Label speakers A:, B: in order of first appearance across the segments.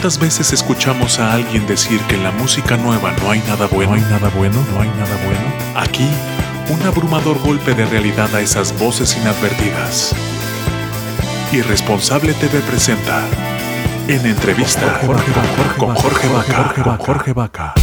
A: ¿Cuántas veces escuchamos a alguien decir que en la música nueva no hay nada bueno, no hay nada bueno, no hay nada bueno? Aquí, un abrumador golpe de realidad a esas voces inadvertidas. Irresponsable TV presenta en entrevista con Jorge Vaca. Jorge Vaca.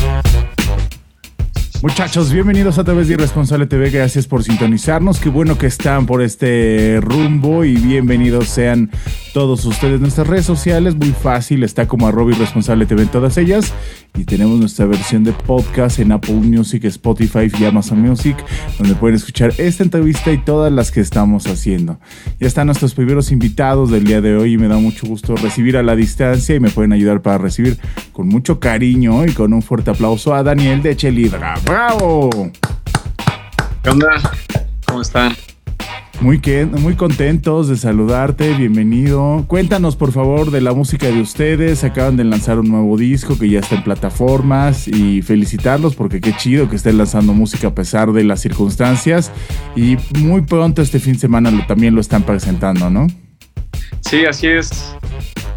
B: Muchachos, bienvenidos a través de Irresponsable TV. Gracias por sintonizarnos. Qué bueno que están por este rumbo y bienvenidos sean todos ustedes. Nuestras redes sociales, muy fácil, está como arroba Irresponsable TV en todas ellas. Y tenemos nuestra versión de podcast en Apple Music, Spotify y Amazon Music, donde pueden escuchar esta entrevista y todas las que estamos haciendo. Ya están nuestros primeros invitados del día de hoy y me da mucho gusto recibir a la distancia y me pueden ayudar para recibir con mucho cariño y con un fuerte aplauso a Daniel de Chelidra. ¡Bravo!
C: ¿Qué onda? ¿Cómo están?
B: Muy, muy contentos de saludarte, bienvenido. Cuéntanos por favor de la música de ustedes. Acaban de lanzar un nuevo disco que ya está en plataformas y felicitarlos porque qué chido que estén lanzando música a pesar de las circunstancias. Y muy pronto este fin de semana también lo están presentando, ¿no?
C: Sí, así es.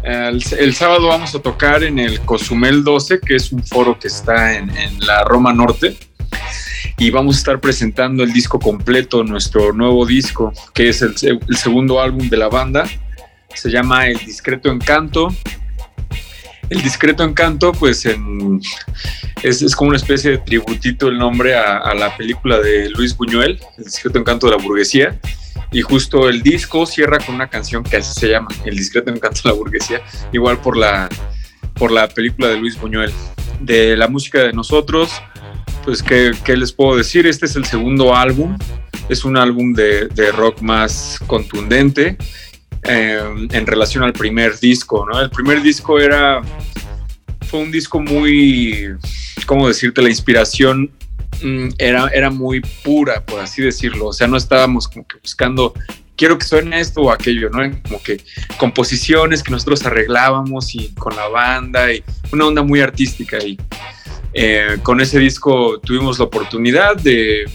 C: El, sábado vamos a tocar en el Cozumel 12, que es un foro que está en la Roma Norte y vamos a estar presentando el disco completo, nuestro nuevo disco, que es el, segundo álbum de la banda. Se llama El Discreto Encanto. El Discreto Encanto, pues es, como una especie de tributito el nombre a, la película de Luis Buñuel, El Discreto Encanto de la Burguesía. Y justo el disco cierra con una canción que así se llama, El Discreto Encanto de la Burguesía, igual por la, por la película de Luis Buñuel. De la música de nosotros, pues, ¿qué, les puedo decir? Este es el segundo álbum. Es un álbum de, rock más contundente eh, en relación al primer disco, ¿no? El primer disco era... Fue un disco muy... ¿Cómo decirte? La inspiración mm, era, era muy pura, por así decirlo. O sea, no estábamos como que buscando quiero que suene esto o aquello, ¿no? Como que composiciones que nosotros arreglábamos y con la banda y una onda muy artística y eh, con ese disco tuvimos la oportunidad de,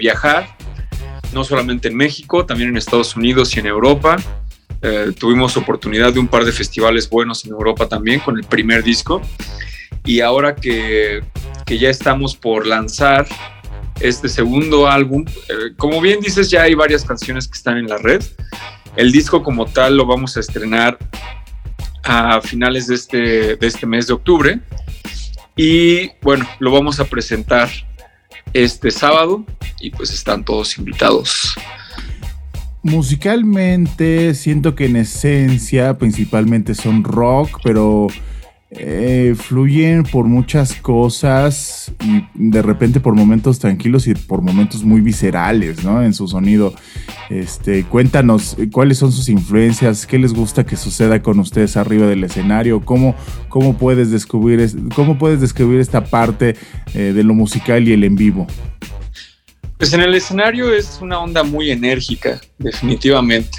C: viajar, no solamente en México, también en Estados Unidos y en Europa. Eh, tuvimos oportunidad de un par de festivales buenos en Europa también con el primer disco. Y ahora que, ya estamos por lanzar este segundo álbum, eh, como bien dices, ya hay varias canciones que están en la red. El disco como tal lo vamos a estrenar a finales de este, de este mes de octubre. Y bueno, lo vamos a presentar este sábado y pues están todos invitados.
B: Musicalmente siento que en esencia principalmente son rock, pero eh, fluyen por muchas cosas y de repente por momentos tranquilos y por momentos muy viscerales, ¿no? En su sonido. Este, cuéntanos eh, cuáles son sus influencias, qué les gusta que suceda con ustedes arriba del escenario, cómo, cómo puedes descubrir, cómo puedes describir esta parte eh, de lo musical y el en vivo.
C: Pues en el escenario es una onda muy enérgica, definitivamente.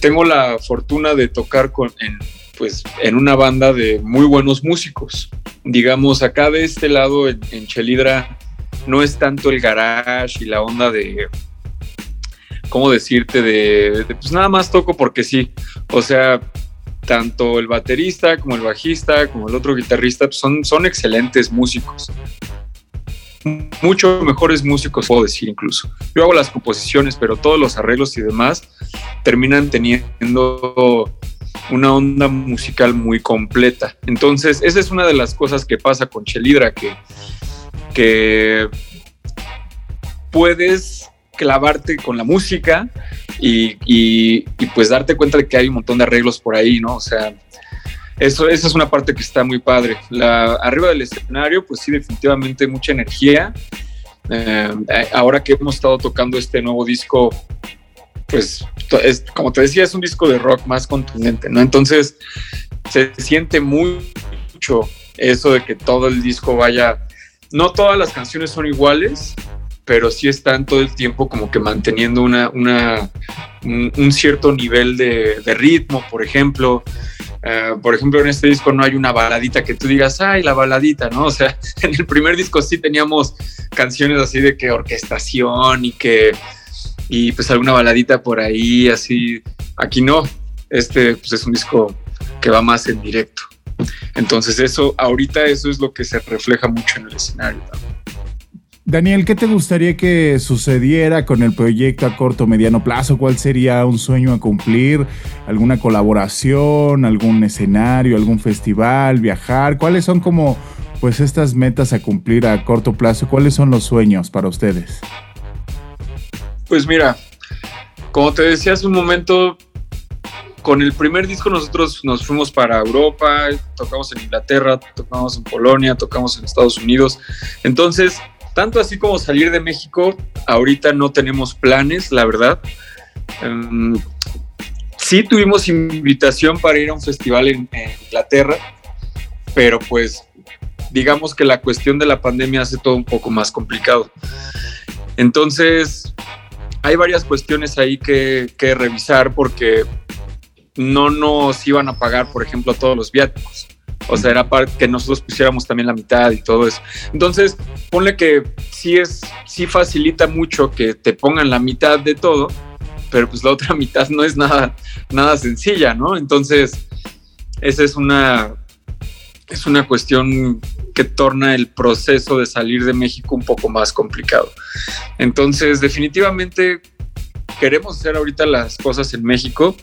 C: tengo la fortuna de tocar con, en pues en una banda de muy buenos músicos. Digamos, acá de este lado en, Chelidra no es tanto el garage y la onda de, ¿cómo decirte? De, pues nada más toco porque sí. O sea, tanto el baterista como el bajista como el otro guitarrista pues son, son excelentes músicos. Mucho mejores músicos, puedo decir incluso. Yo hago las composiciones, pero todos los arreglos y demás terminan teniendo una onda musical muy completa. Entonces, esa es una de las cosas que pasa con Chelidra, que, que puedes clavarte con la música y, pues darte cuenta de que hay un montón de arreglos por ahí, ¿no? O sea, eso, esa es una parte que está muy padre. La, arriba del escenario, pues sí, definitivamente mucha energía. Eh, ahora que hemos estado tocando este nuevo disco pues es, como te decía, es un disco de rock más contundente, ¿no? Entonces, se siente mucho eso de que todo el disco vaya, no todas las canciones son iguales, pero sí están todo el tiempo como que manteniendo una, una un, cierto nivel de, ritmo, por ejemplo. Eh, por ejemplo, en este disco no hay una baladita que tú digas, ay, la baladita, ¿no? O sea, en el primer disco sí teníamos canciones así de que orquestación y que, y pues alguna baladita por ahí, así. Aquí no, este pues es un disco que va más en directo. Entonces eso, ahorita eso es lo que se refleja mucho en el escenario
B: Daniel, ¿qué te gustaría que sucediera con el proyecto a corto o mediano plazo? ¿Cuál sería un sueño a cumplir? ¿Alguna colaboración? ¿Algún escenario? ¿Algún festival? ¿Viajar? ¿Cuáles son como pues estas metas a cumplir a corto plazo? ¿Cuáles son los sueños para ustedes?
C: Pues mira, como te decía hace un momento, con el primer disco nosotros nos fuimos para Europa, tocamos en Inglaterra, tocamos en Polonia, tocamos en Estados Unidos. Entonces, tanto así como salir de México, ahorita no tenemos planes, la verdad. Em, sí tuvimos invitación para ir a un festival en, Inglaterra, pero pues digamos que la cuestión de la pandemia hace todo un poco más complicado. Entonces, hay varias cuestiones ahí que, que revisar porque no nos iban a pagar, por ejemplo, todos los viáticos. O sea, era para que nosotros pusiéramos también la mitad y todo eso. Entonces, ponle que sí es, sí facilita mucho que te pongan la mitad de todo, pero pues la otra mitad no es nada, nada sencilla, ¿no? Entonces, esa es una, es una cuestión que torna el proceso de salir de México un poco más complicado. Entonces, definitivamente queremos hacer ahorita las cosas en México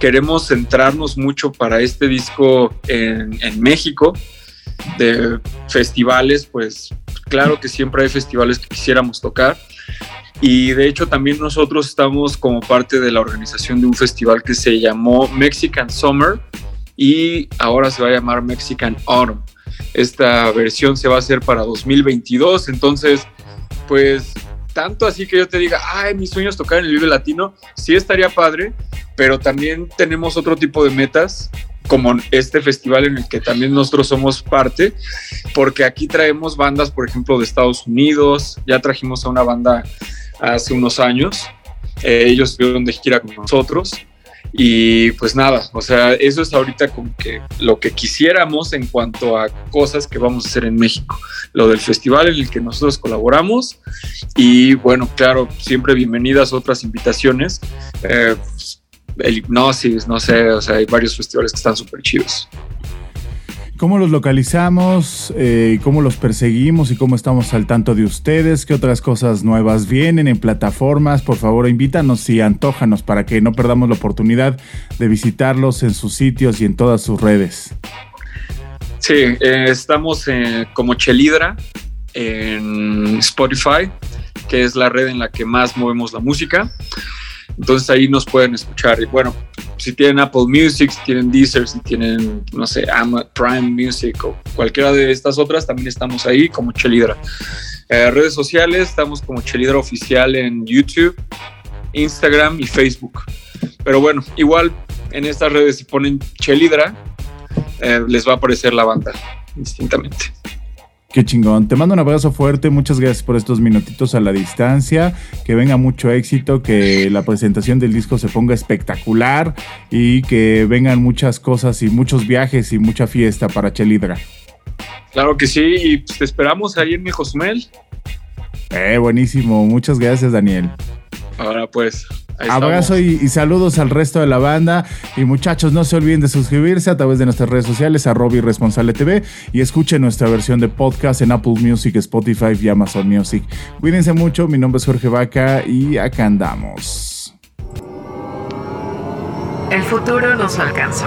C: queremos centrarnos mucho para este disco en, México, de festivales, pues claro que siempre hay festivales que quisiéramos tocar. Y de hecho también nosotros estamos como parte de la organización de un festival que se llamó Mexican Summer y ahora se va a llamar Mexican Autumn. Esta versión se va a hacer para 2022, entonces pues tanto así que yo te diga, ay, mis sueños tocar en el Vive Latino, sí estaría padre, pero también tenemos otro tipo de metas, como este festival en el que también nosotros somos parte, porque aquí traemos bandas, por ejemplo, de Estados Unidos, ya trajimos a una banda hace unos años, eh, ellos estuvieron de gira con nosotros, y pues nada, o sea, eso es ahorita como que lo que quisiéramos en cuanto a cosas que vamos a hacer en México. Lo del festival en el que nosotros colaboramos y bueno, claro, siempre bienvenidas otras invitaciones. Eh, el hipnosis, no sé, o sea, hay varios festivales que están súper chidos.
B: ¿Cómo los localizamos? Eh, ¿Cómo los perseguimos? ¿Y cómo estamos al tanto de ustedes? ¿Qué otras cosas nuevas vienen en plataformas? Por favor, invítanos y antójanos para que no perdamos la oportunidad de visitarlos en sus sitios y en todas sus redes.
C: Sí, eh, estamos como Chelidra en Spotify, que es la red en la que más movemos la música. Entonces ahí nos pueden escuchar. Y bueno, si tienen Apple Music, si tienen Deezer, si tienen, no sé, Prime Music o cualquiera de estas otras, también estamos ahí como Chelidra. Eh, redes sociales, estamos como Chelidra Oficial en YouTube, Instagram y Facebook. Pero bueno, igual en estas redes si ponen Chelidra, eh, les va a aparecer la banda distintamente.
B: Qué chingón. Te mando un abrazo fuerte. Muchas gracias por estos minutitos a la distancia. Que venga mucho éxito, que la presentación del disco se ponga espectacular y que vengan muchas cosas y muchos viajes y mucha fiesta para Chelidra.
C: Claro que sí, y pues te esperamos ahí en mi Josmel.
B: Eh, buenísimo. Muchas gracias, Daniel.
C: Ahora pues.
B: Abrazo y, saludos al resto de la banda. Y muchachos, no se olviden de suscribirse a través de nuestras redes sociales, a Robbie Responsable TV, y escuchen nuestra versión de podcast en Apple Music, Spotify y Amazon Music. Cuídense mucho, mi nombre es Jorge Vaca y acá andamos.
D: El futuro nos alcanzó.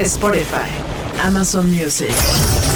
D: Spotify, Amazon Music.